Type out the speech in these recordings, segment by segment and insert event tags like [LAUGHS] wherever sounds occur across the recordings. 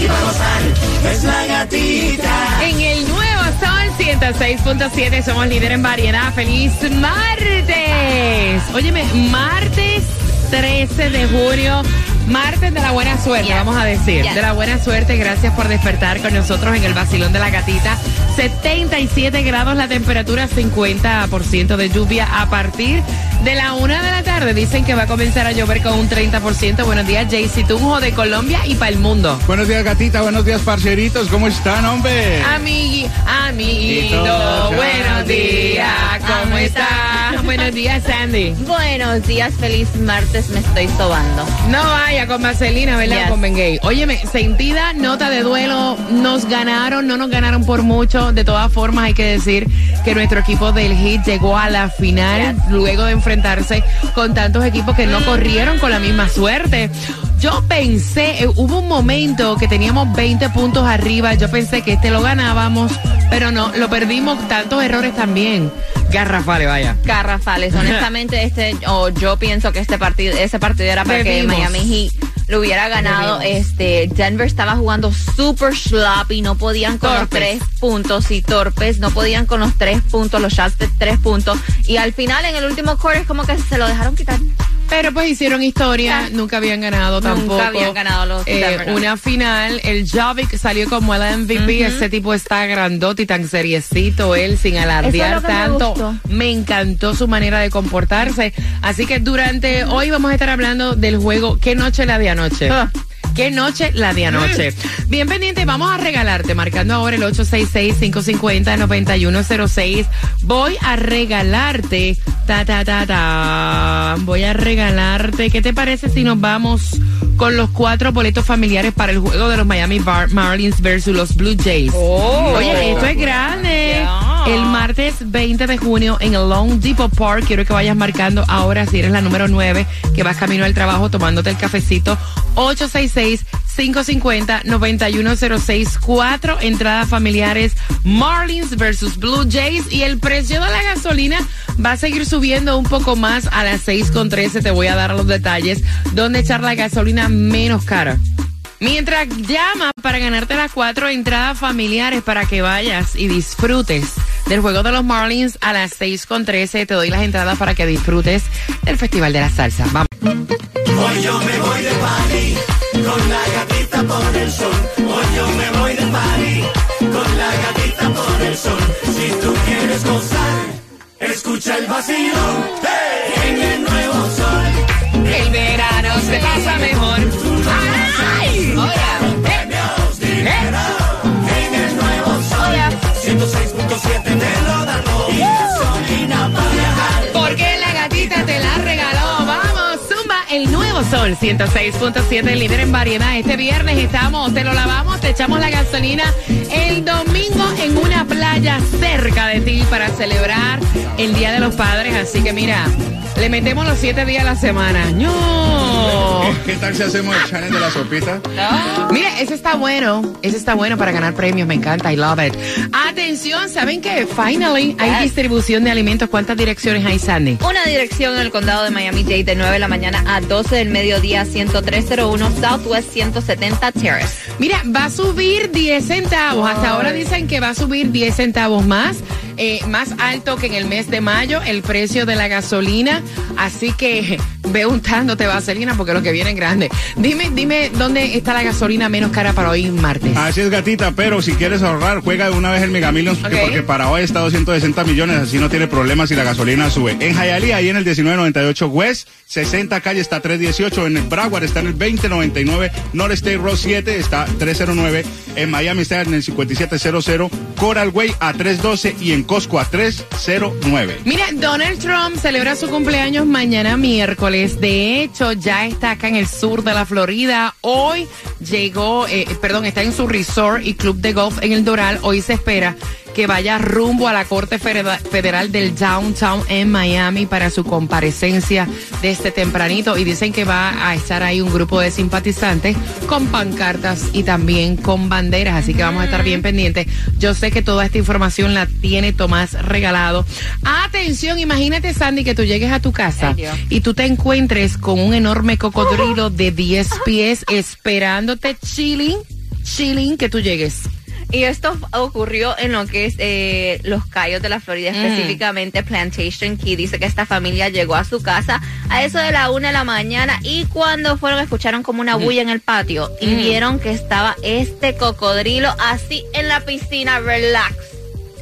y para gozar. Es la gatita. En el nuevo Sol 106.7 somos líder en variedad. ¡Feliz martes! Óyeme, martes 13 de julio. Martes de la buena suerte, Yes. vamos a decir. Yes. De la buena suerte, gracias por despertar con nosotros en el vacilón de la gatita. 77 grados la temperatura, 50% de lluvia a partir de la una de la tarde. Dicen que va a comenzar a llover con un 30%. Buenos días, Jaycee Tunjo de Colombia y para el mundo. Buenos días, gatita. Buenos días, parceritos. ¿Cómo están, hombre? Amigui, amiguito, buenos días, ¿cómo ¿Cómo está? está? [LAUGHS] Buenos días, Sandy. Buenos días, feliz martes, me estoy sobando. No vaya con Marcelina, ¿verdad? Yes. Con Bengay. Óyeme, sentida nota de duelo, nos ganaron, no nos ganaron por mucho. De todas formas, hay que decir que nuestro equipo del Hit llegó a la final luego de enfrentarse con tantos equipos que no corrieron con la misma suerte. Yo pensé, eh, hubo un momento que teníamos 20 puntos arriba, yo pensé que este lo ganábamos, pero no, lo perdimos, tantos errores también. Garrafales, vaya. Garrafales, honestamente, este, o yo pienso que este partido, ese partido era para Bebimos. que Miami Heat lo hubiera ganado. Este, Denver estaba jugando super sloppy, no podían con los tres puntos y torpes, no podían con los tres puntos, los shots de tres puntos. Y al final, en el último quarter, es como que se lo dejaron quitar. Pero pues hicieron historia, nunca habían ganado Nunca tampoco. habían ganado los Eh. Una final, el Jovic salió como el MVP, ese tipo está grandote y tan seriecito, él sin alardear es me tanto. Me encantó su manera de comportarse. Así que durante hoy vamos a estar hablando del juego ¿Qué noche la de anoche? Ah. ¿Qué noche la de anoche? Bien pendiente, vamos a regalarte, marcando ahora el 866-550-9106. Voy a regalarte, ta, ta, ta, ta. Voy a regalarte, ¿qué te parece si nos vamos con los cuatro boletos familiares para el juego de los Miami Bar- Marlins versus los Blue Jays? Oye, esto es grande. El martes 20 de junio en el Long Depot Park. Quiero que vayas marcando ahora si eres la número 9, que vas camino al trabajo tomándote el cafecito. 866-550-9106. Cuatro entradas familiares. Marlins versus Blue Jays. Y el precio de la gasolina va a seguir subiendo un poco más a las 6.13. Te voy a dar los detalles. Dónde echar la gasolina menos cara. Mientras llama para ganarte las cuatro entradas familiares para que vayas y disfrutes del juego de los Marlins a las 6 con 13, te doy las entradas para que disfrutes del Festival de la Salsa. Vamos. Hoy yo me voy de party con la gatita por el sol. Hoy yo me voy de party con la gatita por el sol. Si tú quieres gozar, escucha el vacilón hey, en el nuevo sol. El verano se pasa mejor. 106.7 te lo damos y gasolina para viajar. Porque la gatita te la regaló. Vamos, Zumba, el nuevo sol 106.7, líder en variedad. Este viernes estamos, te lo lavamos, te echamos la gasolina. El domingo en una playa cerca de ti para celebrar el Día de los Padres. Así que mira, le metemos los siete días a la semana. ¡No! [LAUGHS] ¿Qué tal si hacemos el challenge de la sopita? Mire, ese está bueno. Ese está bueno para ganar premios. Me encanta. I love it. Atención, ¿saben qué? Finally, hay Yes. distribución de alimentos. ¿Cuántas direcciones hay, Sandy? Una dirección en el condado de Miami-Dade de 9 de la mañana a 12 del mediodía, 10301 Southwest 170 Terrace. Mira, va a subir 10 centavos. Hasta ahora dicen que va a subir 10 centavos más. eh, más alto que en el mes de mayo el precio de la gasolina. Así que ve untándote vaselina porque lo que viene es grande. Dime, dime dónde está la gasolina menos cara para hoy martes. Así es, gatita, pero si quieres ahorrar, juega de una vez el Mega Millions, porque- para hoy está 260 millones, así no tiene problemas si la gasolina sube. En Hialeah, ahí en el 1998 West, 60 calle está 318, en el Broward está en el 2099, North State Road 7 está 309, en Miami está en el 5700, Coral Way a 312 y en Costco a 309. Mira, Donald Trump celebra su cumpleaños mañana miércoles. De hecho, ya está acá en el sur de la Florida. Hoy llegó, eh, perdón, está en su resort y club de golf en el Doral. Hoy se espera que vaya rumbo a la Corte Federal del Downtown en Miami para su comparecencia desde tempranito y dicen que va a estar ahí un grupo de simpatizantes con pancartas y también con banderas, así que vamos a estar bien pendientes. Yo sé que toda esta información la tiene Tomás regalado. Atención, imagínate Sandy que tú llegues a tu casa y tú te encuentres con un enorme cocodrilo [LAUGHS] de 10 pies esperándote chilling, chilling que tú llegues. Y esto ocurrió en lo que es eh, los Cayos de la Florida, Mm. específicamente Plantation Key. Dice que esta familia llegó a su casa a eso de la una de la mañana y cuando fueron escucharon como Mm. una bulla en el patio y vieron que estaba este cocodrilo así en la piscina, relax.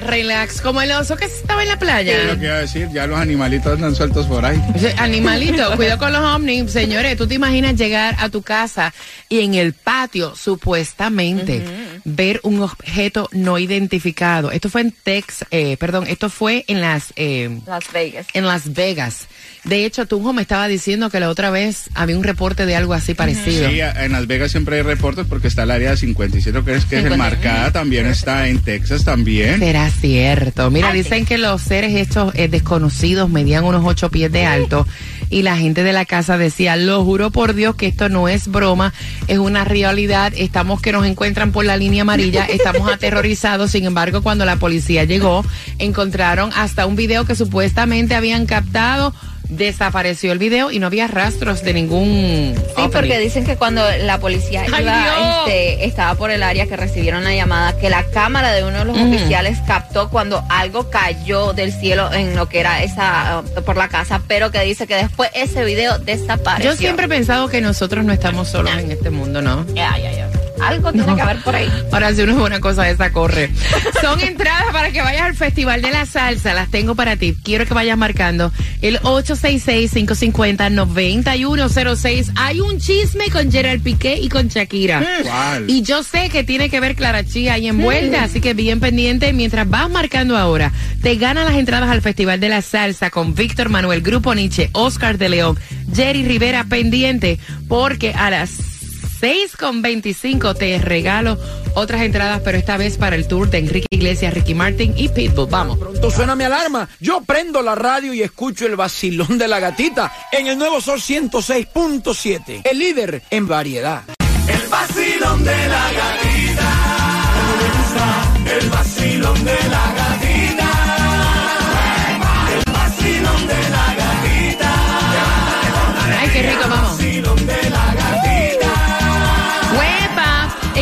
Relax, como el oso que estaba en la playa. Es lo que iba a decir, ya los animalitos andan sueltos por ahí. Animalito, cuidado con los ovnis. Señores, tú te imaginas llegar a tu casa y en el patio, supuestamente, ver un objeto no identificado. Esto fue en Tex, eh, perdón, esto fue en las, eh, Las Vegas. en Las Vegas. De hecho, Tunjo me estaba diciendo que la otra vez había un reporte de algo así parecido. Sí, en Las Vegas siempre hay reportes porque está el área 57, que es, que es el 57. marcada, también está en Texas también. Será cierto. Mira, dicen que los seres estos eh, desconocidos medían unos ocho pies de alto y la gente de la casa decía, lo juro por Dios que esto no es broma, es una realidad, estamos que nos encuentran por la línea amarilla, [LAUGHS] estamos aterrorizados, sin embargo, cuando la policía llegó, encontraron hasta un video que supuestamente habían captado, desapareció el video y no había rastros de ningún... Sí, porque dicen que cuando la policía ¡Ay, iba, este, estaba por el área que recibieron la llamada, que la cámara de uno de los Ujú. oficiales captó cuando algo cayó del cielo en lo que era esa uh, por la casa, pero que dice que después ese video desapareció. Yo siempre he pensado que nosotros no estamos solos en este mundo, ¿no? Ya, ya, ya. Algo tiene No. que haber por ahí. Ahora, si uno es una cosa esa, corre. Son entradas para que vayas al Festival de la Salsa. Las tengo para ti. Quiero que vayas marcando el 866-550-9106. Hay un chisme con Gerard Piqué y con Shakira. ¿Cuál? Y yo sé que tiene que ver Clara Chía ahí envuelta, así que bien pendiente. Mientras vas marcando ahora, te ganan las entradas al Festival de la Salsa con Víctor Manuel, Grupo Nietzsche, Oscar de León, Jerry Rivera pendiente, porque a las 6 con 25 te regalo otras entradas, pero esta vez para el tour de Enrique Iglesias, Ricky Martin y Pitbull. Vamos. Pronto suena mi alarma. Yo prendo la radio y escucho el vacilón de la gatita en el nuevo Sol 106.7. El líder en variedad. El vacilón de la gatita. El vacilón de la gatita.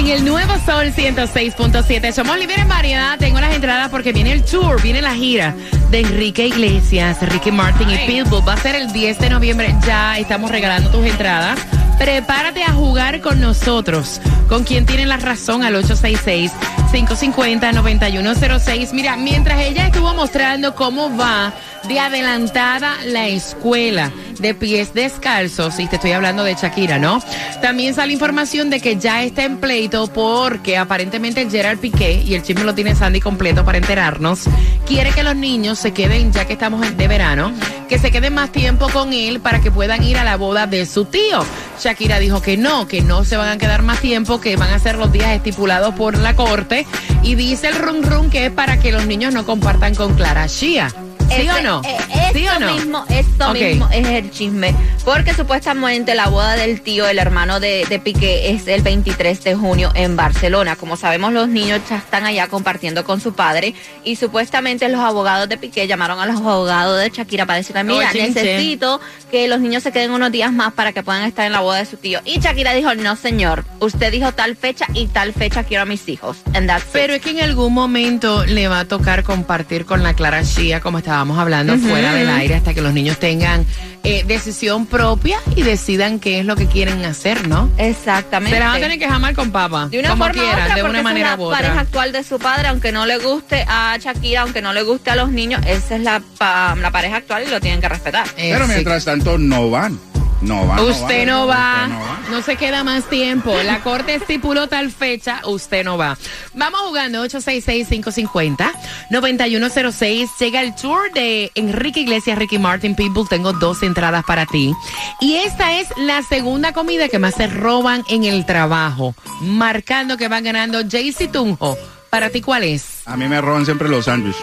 En el nuevo Sol 106.7. Somos líderes en variedad. Tengo las entradas porque viene el tour, viene la gira de Enrique Iglesias, Ricky Martin y Pitbull. Va a ser el 10 de noviembre. Ya estamos regalando tus entradas. Prepárate a jugar con nosotros. Con quien tiene la razón al 866-550-9106. Mira, mientras ella estuvo mostrando cómo va de adelantada la escuela de pies descalzos, y te estoy hablando de Shakira, ¿no? También sale información de que ya está en pleito porque aparentemente Gerard Piqué, y el chisme lo tiene Sandy completo para enterarnos, quiere que los niños se queden, ya que estamos de verano, que se queden más tiempo con él para que puedan ir a la boda de su tío. Shakira dijo que no, que no se van a quedar más tiempo, que van a ser los días estipulados por la corte, y dice el rum rum que es para que los niños no compartan con Clara Shia. ¿Sí Ese- o no? eh, ¿Sí o no? mismo, esto mismo es el chisme. Porque supuestamente la boda del tío, el hermano de, de Piqué, es el 23 de junio en Barcelona. Como sabemos, los niños ya están allá compartiendo con su padre. Y supuestamente los abogados de Piqué llamaron a los abogados de Shakira para decirle, mira, Oh, chin, chin. necesito que los niños se queden unos días más para que puedan estar en la boda de su tío. Y Shakira dijo, no señor, usted dijo tal fecha y tal fecha quiero a mis hijos. And that's it. Pero es que en algún momento le va a tocar compartir con la Clara Shia, como estábamos hablando, fuera del aire, hasta que los niños tengan eh, decisión propia y decidan qué es lo que quieren hacer, ¿no? Exactamente. Se la van a tener que jamar con papá. de una como forma u quieran, otra, de una esa manera es u la otra. pareja actual de su padre, aunque no le guste a Shakira, aunque no le guste a los niños, esa es la, pa- la pareja actual y lo tienen que respetar. Eh, Pero mientras tanto, no van. No van. Usted no va, Usted no va. no se queda más tiempo. La corte estipuló tal fecha, usted no va. Vamos jugando 866-550-9106. Llega el tour de Enrique Iglesias, Ricky Martin, People. Tengo dos entradas para ti. Y esta es la segunda comida que más se roban en el trabajo. Marcando que van ganando Jaycee Tunjo. ¿Para ti cuál es? A mí me roban siempre los sándwiches.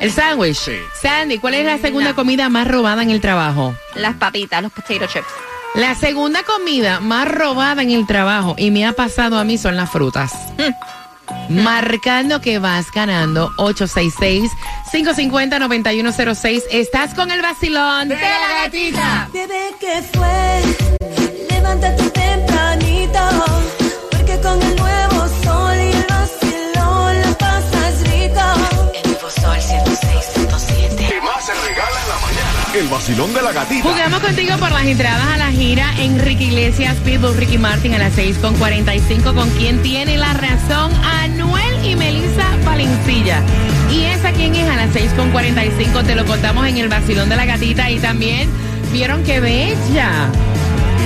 ¿El sándwich? Sí. Sandy, ¿cuál es la segunda No. comida más robada en el trabajo? Las papitas, los potato chips. La segunda comida más robada en el trabajo, y me ha pasado a mí, son las frutas. Marcando que vas ganando 866-550-9106. Estás con el vacilón de la gatita. Bebé, ¿qué fue? Levántate tempranito, El vacilón de la gatita. Jugamos contigo por las entradas a la gira Enrique Iglesias, Pitbull, Ricky Martin a las 6 con 45 con quien tiene la razón, Anuel y Melissa Valencilla. Y esa quién es a las 6 con 45 te lo contamos en el vacilón de la gatita y también vieron que bella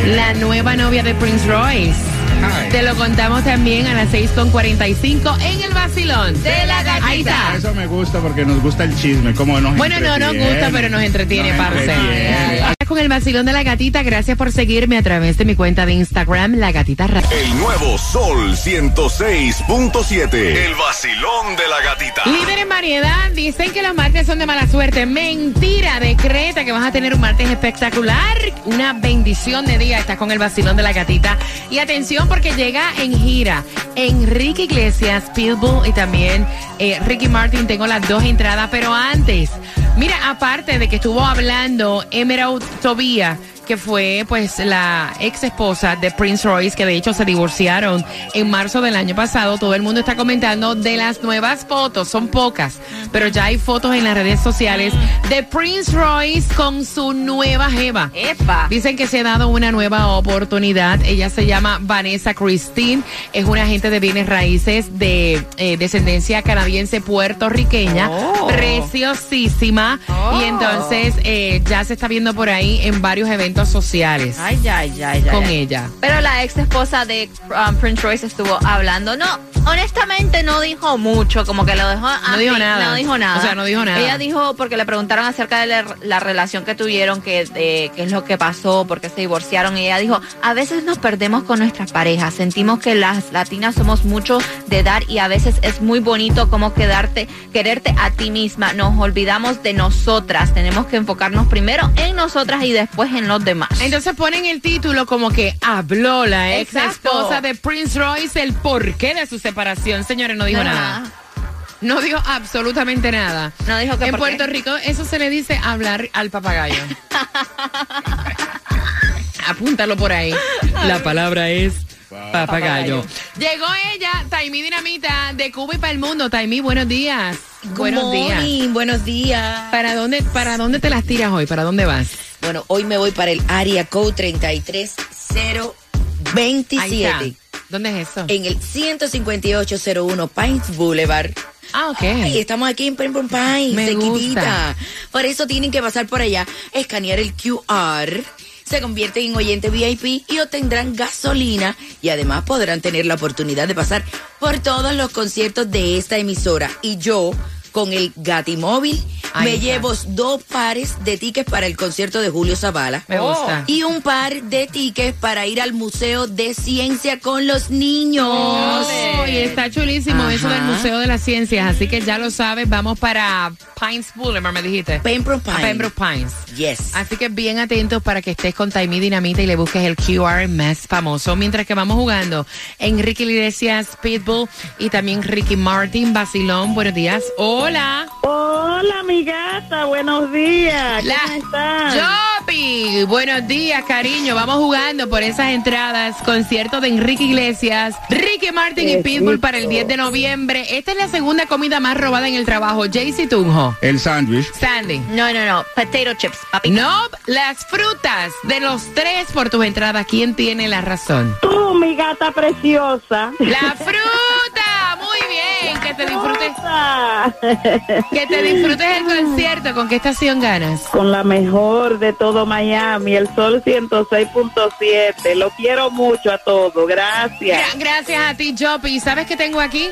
la nueva novia de Prince Royce. Ay. Te lo contamos también a las 6 con 45 en el vacilón de la gatita. Ahí está. Eso me gusta porque nos gusta el chisme, como nos Bueno, no nos gusta, pero nos entretiene, Nos parce. entretiene. Con el vacilón de la gatita, gracias por seguirme a través de mi cuenta de Instagram, La Gatita Radio. El nuevo Sol 106.7. El vacilón de la gatita. Líder en variedad, dicen que los martes son de mala suerte. Mentira, decreta que vas a tener un martes espectacular. Una bendición de día. Estás con el vacilón de la gatita. Y atención porque llega en gira Enrique Iglesias, Pitbull y también eh, Ricky Martin. Tengo las dos entradas, pero antes, mira, aparte de que estuvo hablando Emerald Tobía que fue pues la ex esposa de Prince Royce, que de hecho se divorciaron en marzo del año pasado. Todo el mundo está comentando de las nuevas fotos, son pocas, pero ya hay fotos en las redes sociales de Prince Royce con su nueva jeva. ¡Epa! Dicen que se ha dado una nueva oportunidad. Ella se llama Vanessa Christine. Es una agente de bienes raíces de eh, descendencia canadiense puertorriqueña. Oh. Preciosísima. Oh. Y entonces eh, ya se está viendo por ahí en varios eventos sociales Ay, ay, ay, ay. con ella. Pero la ex esposa de um, Prince Royce estuvo hablando. No, honestamente no dijo mucho, como que lo dejó así, dijo nada. No dijo nada. O sea, no dijo nada. Ella dijo, porque le preguntaron acerca de la, la relación que tuvieron, que, de, qué es lo que pasó, por qué se divorciaron. Y ella dijo, a veces nos perdemos con nuestras parejas. Sentimos que las latinas somos mucho de dar y a veces es muy bonito como quedarte, quererte a ti misma. Nos olvidamos de nosotras. Tenemos que enfocarnos primero en nosotras y después en los demás. Entonces ponen el título como que habló la ex Exacto. esposa de Prince Royce el porqué de su separación. Señores, no dijo Ajá. nada. No dijo absolutamente nada. No dijo que En por Puerto qué. Rico eso se le dice hablar al papagayo. [LAUGHS] Apúntalo por ahí. La palabra es papagayo. Llegó ella, Taimí Dinamita, de Cuba y para el mundo. Taimí, buenos días. buenos días. morning, buenos días. ¿Para dónde, ¿Para dónde te las tiras hoy? ¿Para dónde vas? Bueno, hoy me voy para el área code 33027 Ahí está. ¿Dónde es eso? en el 15801 Pines Boulevard. Ah, ok. Ay, estamos aquí en Pembroke Pines, Me. Por eso tienen que pasar por allá, escanear el QR, se convierten en oyente VIP y obtendrán gasolina y además podrán tener la oportunidad de pasar por todos los conciertos de esta emisora. Y yo, con el Gatimóvil, Ahí me está. llevo dos pares de tickets para el concierto de Julio Zavala. Me gusta. Y un par de tickets para ir al Museo de Ciencia con los niños. Oh, y está chulísimo eso del Museo de las Ciencias, así que ya lo sabes, vamos para Pines Boulevard, me dijiste. Pembroke Pines. Pembroke Pines. Yes. Así que bien atentos para que estés con Taimí Dinamita y le busques el QR más famoso. Mientras que vamos jugando, Enrique Iglesias, Pitbull y también Ricky Martin, Basilón. Buenos días. Hola. Hola, mi gata, buenos días. La- ¿Cómo están? Yo, Jopi, buenos días, cariño. Vamos jugando por esas entradas. Concierto de Enrique Iglesias, Ricky Martin y Pitbull para el 10 de noviembre. Esta es la segunda comida más robada en el trabajo. Jaycee Tunjo. El sándwich. Sandy. No, no, no. Potato chips, papi. No, las frutas de los tres por tus entradas. ¿Quién tiene la razón? Tú, mi gata preciosa. La fruta. Que te disfrutes. Que te disfrutes el concierto. ¿Con qué estación ganas? Con la mejor de todo Miami, el Sol 106.7. Lo quiero mucho a todos. Gracias. Gra- gracias a ti, Jopi. ¿Sabes qué tengo aquí?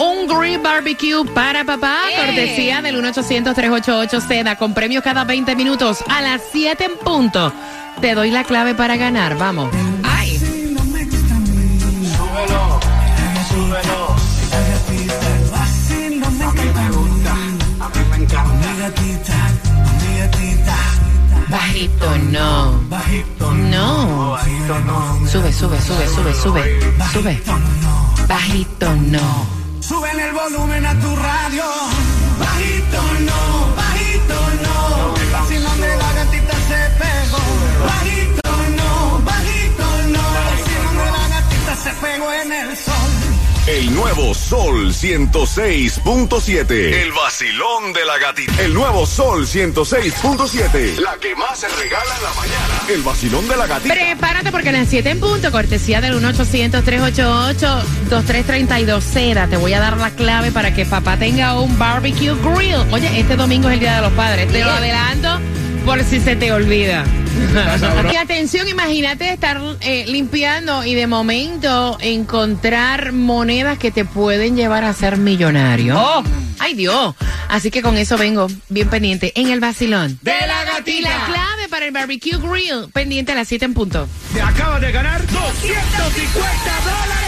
Un grill barbecue para papá, ¡Eh! cortesía del 1-800-388-SEDA, con premios cada 20 minutos a las 7 en punto. Te doy la clave para ganar, vamos. ¡Ay! Bajito no. No. Sube, sube, sube, sube, sube. Sube. Bajito no. Suben el volumen a tu radio. Bajito no, nuevo Sol 106.7. El vacilón de la gatita. El nuevo Sol 106.7. La que más se regala en la mañana. El vacilón de la gatita. Prepárate porque a las 7 en punto, cortesía del 1-800-388-2332 Seda. Te voy a dar la clave para que papá tenga un barbecue grill. Oye, este domingo es el Día de los Padres. Te lo adelanto por si se te olvida. y atención, imagínate estar eh, limpiando y de momento encontrar monedas que te pueden llevar a ser millonario. ¡Oh! ¡Ay, Dios! Así que con eso vengo bien pendiente en el vacilón. De la Y la gatita. clave para el barbecue grill, pendiente a las 7 en punto. Te acabas de ganar 250 dólares.